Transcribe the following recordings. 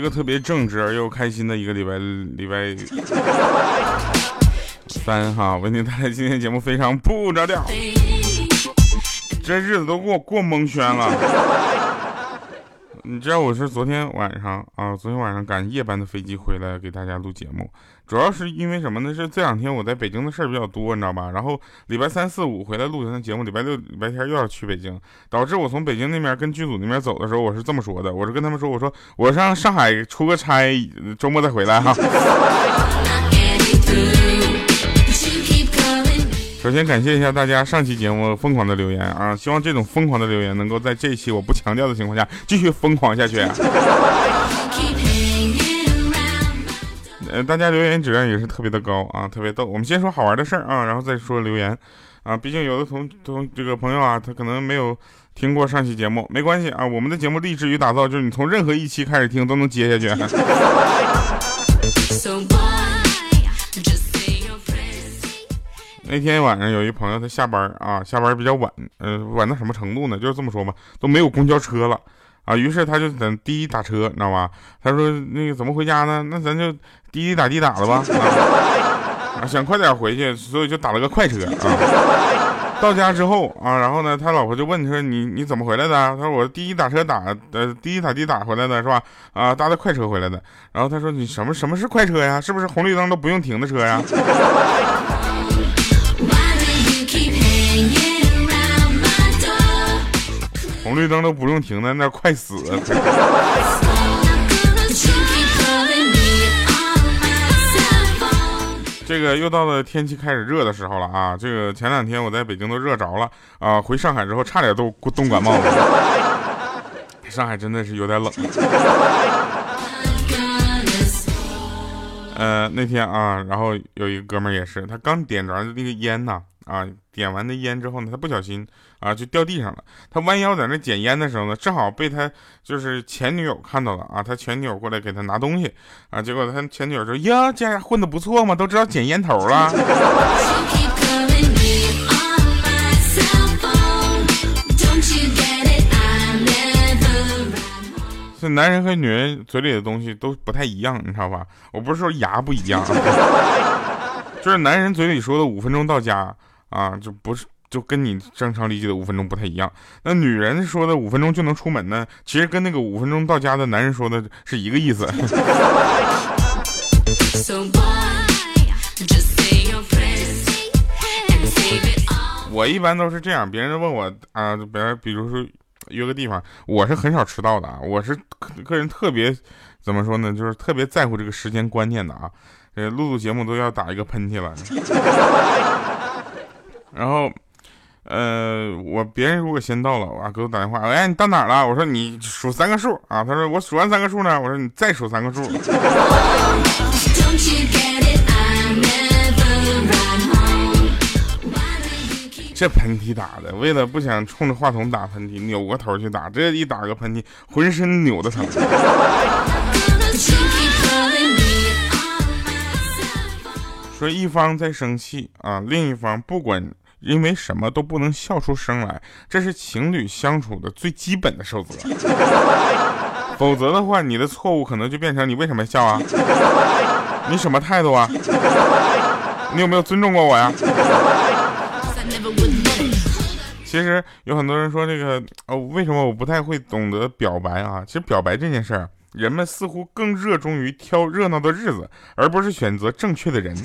一个特别正直而又开心的一个礼拜礼拜三哈，为您带来今天节目非常不着调，这日子都给我过蒙圈了。你知道我是昨天晚上啊，昨天晚上赶夜班的飞机回来给大家录节目，主要是因为什么呢？是这两天我在北京的事儿比较多，你知道吧？然后礼拜三四五回来录咱的节目，礼拜六、礼拜天又要去北京，导致我从北京那边跟剧组那边走的时候，我是这么说的，我是跟他们说，我说我上上海出个差，周末再回来哈。首先感谢一下大家上期节目疯狂的留言啊！希望这种疯狂的留言能够在这一期我不强调的情况下继续疯狂下去。呃，大家留言质量也是特别的高啊，特别逗。我们先说好玩的事儿啊，然后再说留言啊。毕竟有的同同这个朋友啊，他可能没有听过上期节目，没关系啊。我们的节目立志于打造，就是你从任何一期开始听都能接下去。那天晚上有一朋友，他下班啊，下班比较晚，呃，晚到什么程度呢？就是这么说吧，都没有公交车了啊，于是他就等滴滴打车，你知道吧？他说那个怎么回家呢？那咱就滴滴打滴打了吧，啊，想快点回去，所以就打了个快车啊。到家之后啊，然后呢，他老婆就问他说：“你你怎么回来的？”他说：“我滴滴打车打，呃，滴滴打滴打回来的是吧？啊，搭的快车回来的。”然后他说：“你什么什么是快车呀？是不是红绿灯都不用停的车呀？” 红绿灯都不用停，在那快死。这个又到了天气开始热的时候了啊！这个前两天我在北京都热着了啊，回上海之后差点都冻感冒了。上海真的是有点冷。呃，那天啊，然后有一个哥们也是，他刚点着那个烟呐。啊，啊点完的烟之后呢，他不小心啊就掉地上了。他弯腰在那捡烟的时候呢，正好被他就是前女友看到了啊。他前女友过来给他拿东西啊，结果他前女友说：“呀，这混的不错嘛，都知道捡烟头了。”这男人和女人嘴里的东西都不太一样，你知道吧？我不是说牙不一样，就是男人嘴里说的五分钟到家。啊，就不是就跟你正常理解的五分钟不太一样。那女人说的五分钟就能出门呢，其实跟那个五分钟到家的男人说的是一个意思。我一般都是这样，别人问我啊，比如比如说约个地方，我是很少迟到的啊，我是个人特别怎么说呢，就是特别在乎这个时间观念的啊。呃，录录节目都要打一个喷嚏了。然后，呃，我别人如果先到了，啊，给我打电话，哎，你到哪了？我说你数三个数啊。他说我数完三个数呢。我说你再数三个数。这喷嚏打的，为了不想冲着话筒打喷嚏，扭过头去打，这一打个喷嚏，浑身扭的疼。说一方在生气啊，另一方不管。因为什么都不能笑出声来，这是情侣相处的最基本的守则。否则的话，你的错误可能就变成你为什么笑啊？你什么态度啊？你有没有尊重过我呀？其实有很多人说这个哦，为什么我不太会懂得表白啊？其实表白这件事儿，人们似乎更热衷于挑热闹的日子，而不是选择正确的人。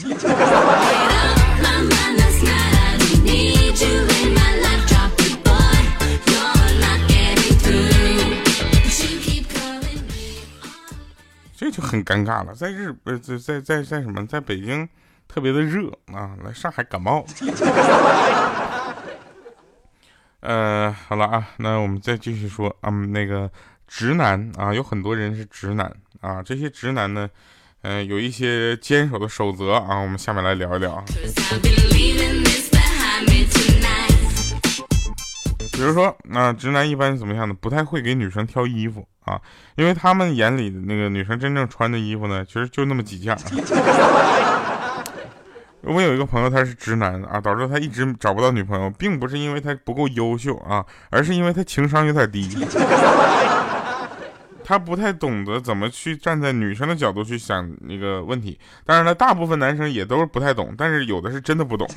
这就很尴尬了，在日不在在在在什么，在北京特别的热啊，来上海感冒。呃，好了啊，那我们再继续说，嗯，那个直男啊，有很多人是直男啊，这些直男呢，嗯，有一些坚守的守则啊，我们下面来聊一聊。比如说，那直男一般怎么样的？不太会给女生挑衣服啊，因为他们眼里的那个女生真正穿的衣服呢，其实就那么几件。我有一个朋友，他是直男啊，导致他一直找不到女朋友，并不是因为他不够优秀啊，而是因为他情商有点低。他不太懂得怎么去站在女生的角度去想那个问题。当然了，大部分男生也都是不太懂，但是有的是真的不懂。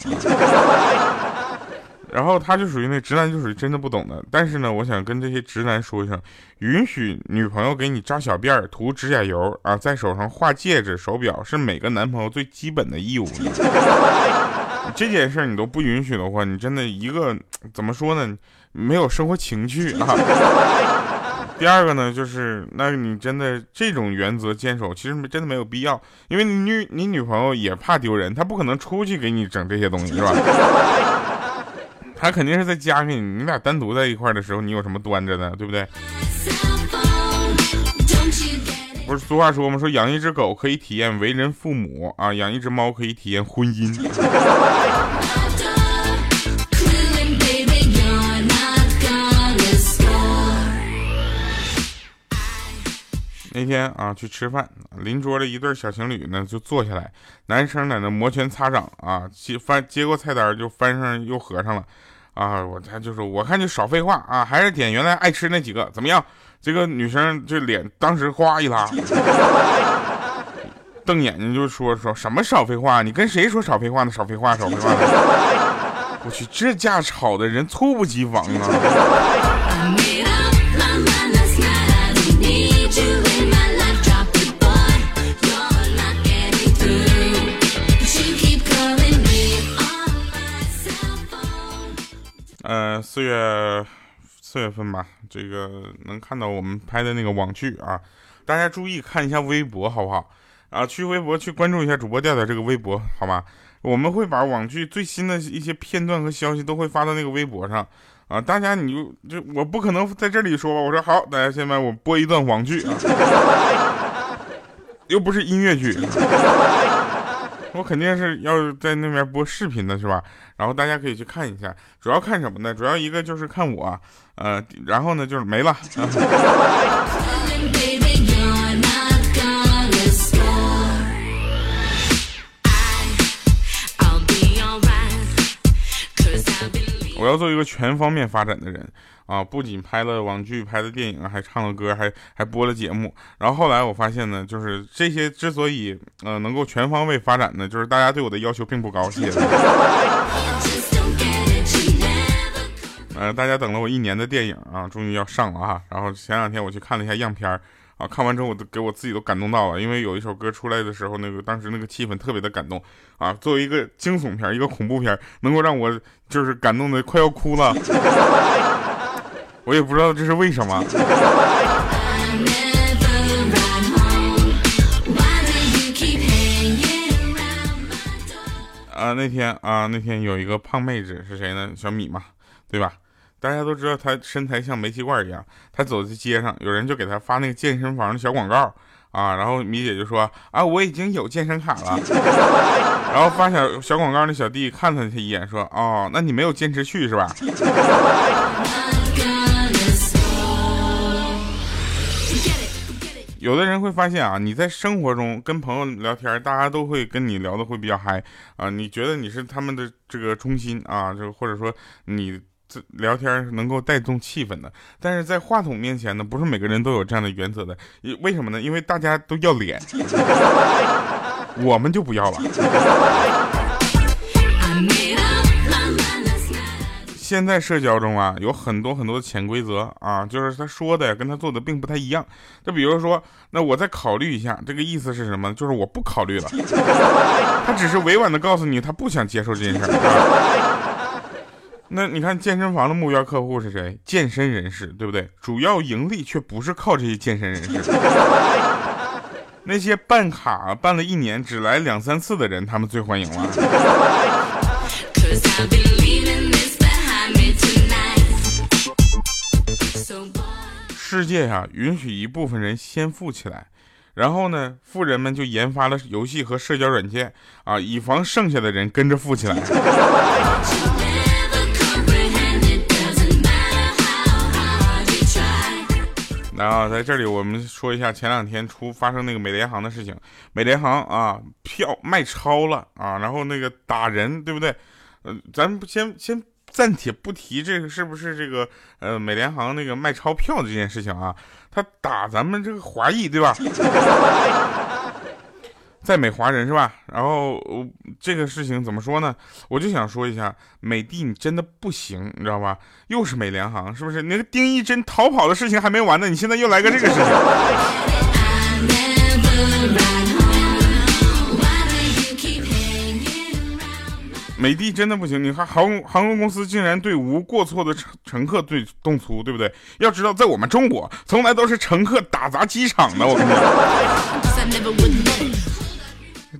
然后他就属于那直男，就属于真的不懂的。但是呢，我想跟这些直男说一声，允许女朋友给你扎小辫儿、涂指甲油啊，在手上画戒指、手表，是每个男朋友最基本的义务。这件事你都不允许的话，你真的一个怎么说呢？没有生活情趣啊。第二个呢，就是那你真的这种原则坚守，其实真的没有必要，因为你女你女朋友也怕丢人，她不可能出去给你整这些东西，是吧？他肯定是在家里你，俩单独在一块的时候，你有什么端着呢，对不对？不是俗话说吗？说养一只狗可以体验为人父母啊，养一只猫可以体验婚姻。那天啊，去吃饭，邻桌的一对小情侣呢就坐下来，男生在那摩拳擦掌啊，接翻接过菜单就翻上又合上了，啊，我他就说我看就少废话啊，还是点原来爱吃那几个怎么样？这个女生这脸当时哗一拉，瞪眼睛就说说什么少废话？你跟谁说少废话呢？少废话，少废话！我去，这架吵的人猝不及防啊！四月四月份吧，这个能看到我们拍的那个网剧啊，大家注意看一下微博好不好？啊，去微博去关注一下主播调调这个微博好吗？我们会把网剧最新的一些片段和消息都会发到那个微博上啊，大家你就就我不可能在这里说吧？我说好，大家先把我播一段网剧啊，又不是音乐剧。我肯定是要在那边播视频的，是吧？然后大家可以去看一下，主要看什么呢？主要一个就是看我，呃，然后呢就是没了。我要做一个全方面发展的人啊！不仅拍了网剧，拍了电影，还唱了歌，还还播了节目。然后后来我发现呢，就是这些之所以呃能够全方位发展呢，就是大家对我的要求并不高。谢谢。呃，大家等了我一年的电影啊，终于要上了哈。然后前两天我去看了一下样片儿。啊！看完之后，我都给我自己都感动到了，因为有一首歌出来的时候，那个当时那个气氛特别的感动啊。作为一个惊悚片，一个恐怖片，能够让我就是感动的快要哭了，我也不知道这是为什么。啊，那天啊，那天有一个胖妹子是谁呢？小米嘛，对吧？大家都知道他身材像煤气罐一样，他走在街上，有人就给他发那个健身房的小广告啊，然后米姐就说啊，我已经有健身卡了，然后发小小广告的小弟看了他一眼说，哦，那你没有坚持去是吧？有的人会发现啊，你在生活中跟朋友聊天，大家都会跟你聊的会比较嗨啊，你觉得你是他们的这个中心啊，就或者说你。这聊天是能够带动气氛的，但是在话筒面前呢，不是每个人都有这样的原则的。为什么呢？因为大家都要脸，我们就不要了。现在社交中啊，有很多很多的潜规则啊，就是他说的跟他做的并不太一样。就比如说，那我再考虑一下，这个意思是什么？就是我不考虑了。他只是委婉的告诉你，他不想接受这件事儿。那你看健身房的目标客户是谁？健身人士，对不对？主要盈利却不是靠这些健身人士。那些办卡办了一年只来两三次的人，他们最欢迎了。世界呀，允许一部分人先富起来，然后呢，富人们就研发了游戏和社交软件啊，以防剩下的人跟着富起来。然后在这里，我们说一下前两天出发生那个美联航的事情。美联航啊，票卖超了啊，然后那个打人，对不对？呃，咱先先暂且不提这个是不是这个呃美联航那个卖钞票的这件事情啊，他打咱们这个华裔对吧？在美华人是吧？然后这个事情怎么说呢？我就想说一下，美的你真的不行，你知道吧？又是美联航，是不是？那个丁义珍逃跑的事情还没完呢，你现在又来个这个事情。美的真的不行，你看航航空公司竟然对无过错的乘乘客对动粗，对不对？要知道，在我们中国，从来都是乘客打砸机场的。我跟你讲，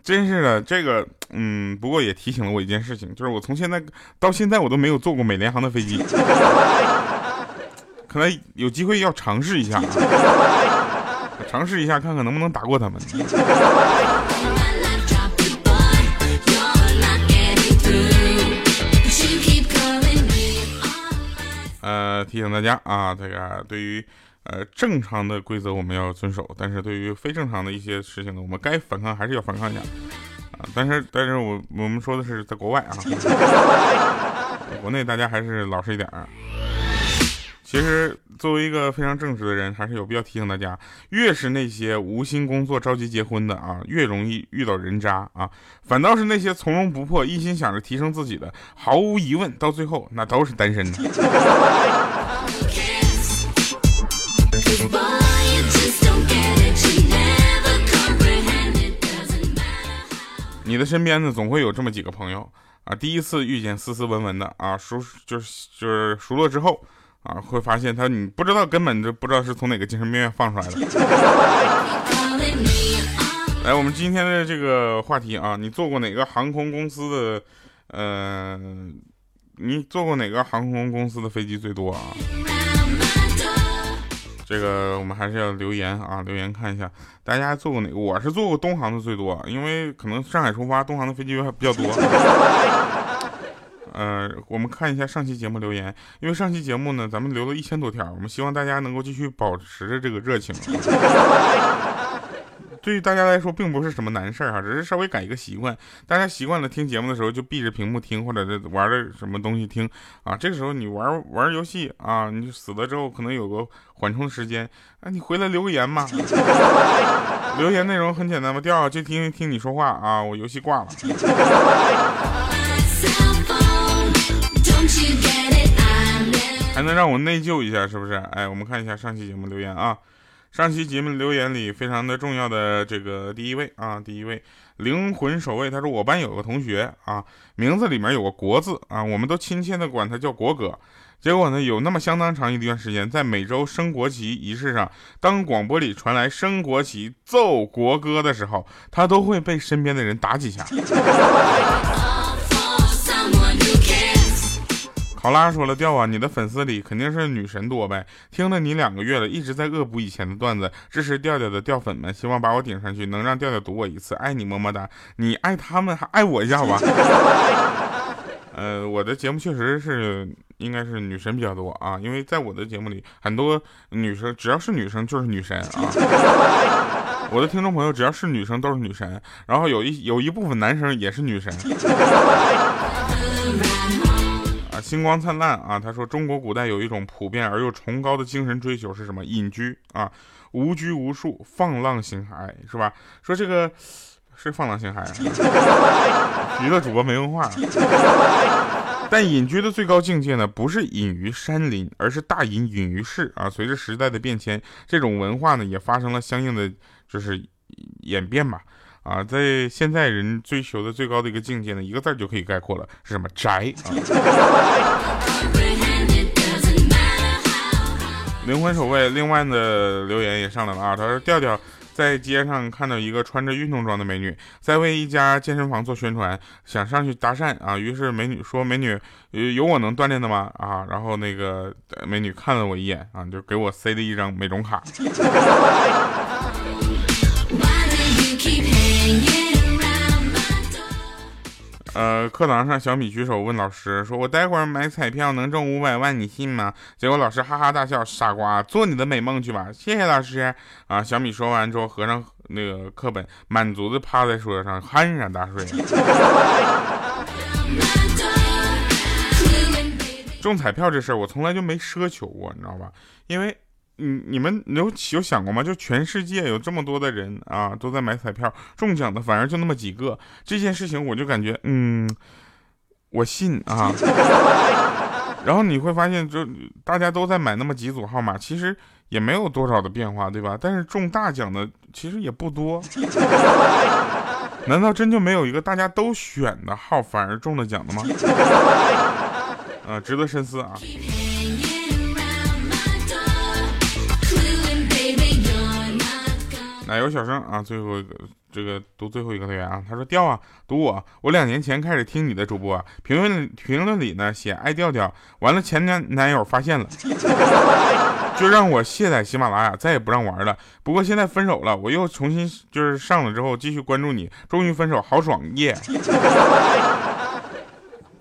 真是的，这个，嗯，不过也提醒了我一件事情，就是我从现在到现在我都没有坐过美联航的飞机，可能有机会要尝试一下，尝试一下看看能不能打过他们。呃，提醒大家啊，这个对于呃正常的规则我们要遵守，但是对于非正常的一些事情呢，我们该反抗还是要反抗一下啊。但是，但是我我们说的是在国外啊，国内大家还是老实一点啊。其实，作为一个非常正直的人，还是有必要提醒大家：越是那些无心工作、着急结婚的啊，越容易遇到人渣啊；反倒是那些从容不迫、一心想着提升自己的，毫无疑问，到最后那都是单身的。你的身边呢，总会有这么几个朋友啊，第一次遇见斯斯文文的啊，熟就是就是熟络之后。啊，会发现他，你不知道，根本就不知道是从哪个精神病院放出来的。来，我们今天的这个话题啊，你坐过哪个航空公司的？呃，你坐过哪个航空公司的飞机最多啊？这个我们还是要留言啊，留言看一下，大家做过哪个？我是做过东航的最多，因为可能上海出发，东航的飞机还比较多。呃，我们看一下上期节目留言，因为上期节目呢，咱们留了一千多条，我们希望大家能够继续保持着这个热情。对于大家来说，并不是什么难事儿哈，只是稍微改一个习惯。大家习惯了听节目的时候就闭着屏幕听，或者是玩的什么东西听啊。这个时候你玩玩游戏啊，你死了之后可能有个缓冲时间，啊，你回来留个言嘛。留言内容很简单嘛，掉就听听你说话啊，我游戏挂了。还能让我内疚一下，是不是？哎，我们看一下上期节目留言啊。上期节目留言里非常的重要的这个第一位啊，第一位灵魂守卫，他说我班有个同学啊，名字里面有个国字啊，我们都亲切的管他叫国哥。结果呢，有那么相当长一段时间，在每周升国旗仪式上，当广播里传来升国旗、奏国歌的时候，他都会被身边的人打几下。考拉说了，调啊，你的粉丝里肯定是女神多呗。听了你两个月了，一直在恶补以前的段子，支持调调的调粉们，希望把我顶上去，能让调调读我一次，爱你么么哒。你爱他们，还爱我一下吧。呃，我的节目确实是应该是女神比较多啊，因为在我的节目里，很多女生只要是女生就是女神啊。我的听众朋友只要是女生都是女神，然后有一有一部分男生也是女神。星光灿烂啊！他说，中国古代有一种普遍而又崇高的精神追求是什么？隐居啊，无拘无束，放浪形骸，是吧？说这个是放浪形骸啊，娱乐主播没文化。但隐居的最高境界呢，不是隐于山林，而是大隐隐于市啊。随着时代的变迁，这种文化呢，也发生了相应的就是演变吧。啊，在现在人追求的最高的一个境界呢，一个字就可以概括了，是什么？宅啊！灵魂守卫，另外的留言也上来了啊，他说调调在街上看到一个穿着运动装的美女，在为一家健身房做宣传，想上去搭讪啊，于是美女说：“美女，有我能锻炼的吗？”啊，然后那个美女看了我一眼啊，就给我塞了一张美容卡。呃，课堂上，小米举手问老师说：“我待会儿买彩票能中五百万，你信吗？”结果老师哈哈大笑：“傻瓜，做你的美梦去吧。”谢谢老师啊！小米说完之后，合上那个课本，满足的趴在桌上酣然大睡。中彩票这事儿，我从来就没奢求过，你知道吧？因为，你你们有有想过吗？就全世界有这么多的人啊，都在买彩票，中奖的反而就那么几个。这件事情我就感觉，嗯，我信啊。然后你会发现，就大家都在买那么几组号码，其实也没有多少的变化，对吧？但是中大奖的其实也不多。难道真就没有一个大家都选的号反而中了奖的吗？啊，值得深思啊。奶油小生啊，最后一个这个读最后一个留言啊，他说调啊，读我，我两年前开始听你的主播，评论评论里呢写爱调调，完了前男男友发现了，就让我卸载喜马拉雅，再也不让玩了。不过现在分手了，我又重新就是上了之后继续关注你，终于分手，好爽耶！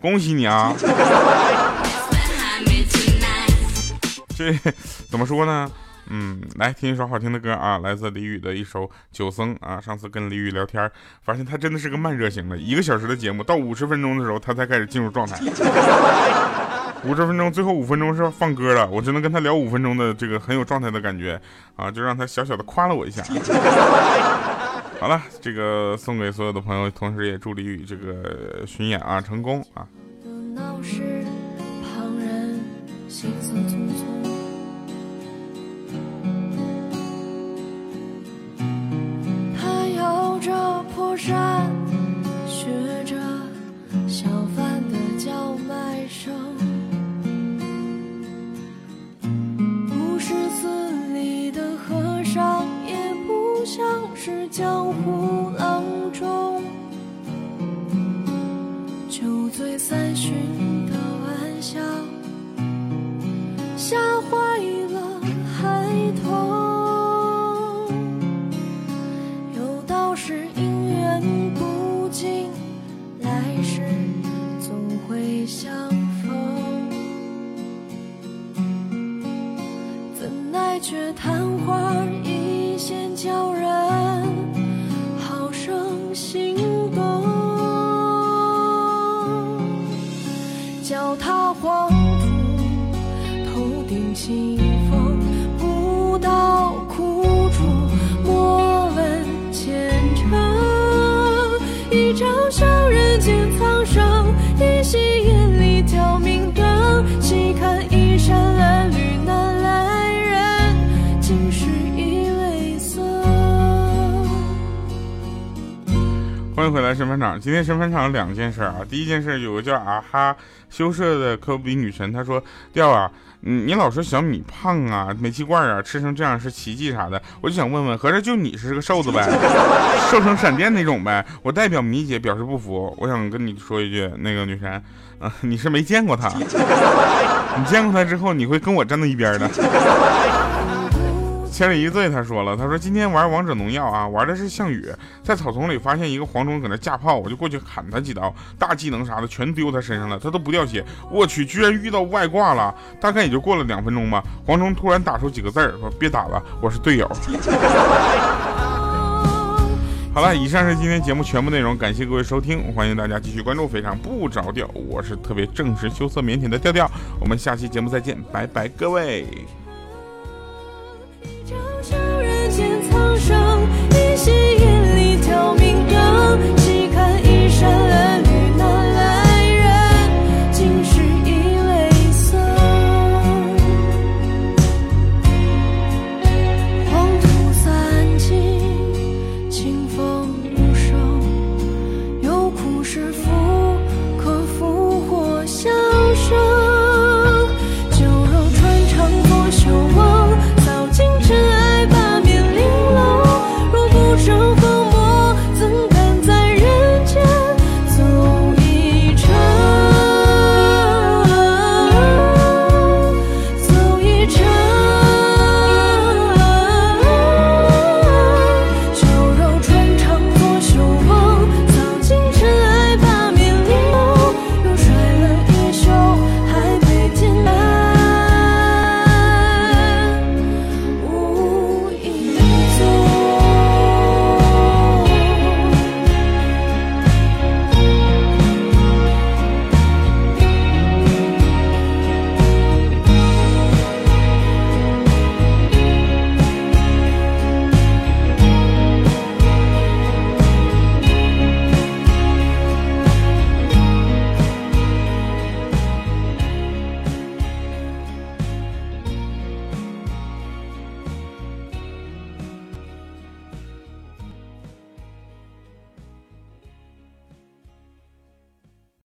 恭喜你啊！这怎么说呢？嗯，来听一首好听的歌啊，来自李宇的一首《九僧》啊。上次跟李宇聊天，发现他真的是个慢热型的，一个小时的节目到五十分钟的时候，他才开始进入状态。五十分钟，最后五分钟是放歌了，我只能跟他聊五分钟的这个很有状态的感觉啊，就让他小小的夸了我一下。好了，这个送给所有的朋友，同时也祝李宇这个巡演啊成功啊。山却昙花一现，叫人好生心动。脚踏黄土，头顶青迎回来，神返场。今天神返场有两件事啊。第一件事，有个叫啊哈羞涩的科比女神，她说：“调啊，你老说小米胖啊，煤气罐啊，吃成这样是奇迹啥的。”我就想问问，合着就你是个瘦子呗，瘦成闪电那种呗？我代表米姐表示不服。我想跟你说一句，那个女神，啊，你是没见过她，你见过她之后，你会跟我站在一边的。千里一醉，他说了，他说今天玩王者荣耀啊，玩的是项羽，在草丛里发现一个黄忠搁那架炮，我就过去砍他几刀，大技能啥的全丢他身上了，他都不掉血。我去，居然遇到外挂了，大概也就过了两分钟吧。黄忠突然打出几个字儿，说别打了，我是队友。好了，以上是今天节目全部内容，感谢各位收听，欢迎大家继续关注，非常不着调，我是特别正直、羞涩、腼腆的调调，我们下期节目再见，拜拜，各位。细看衣衫褴褛，那来人竟是伊泪僧。黄土散尽，清风无声，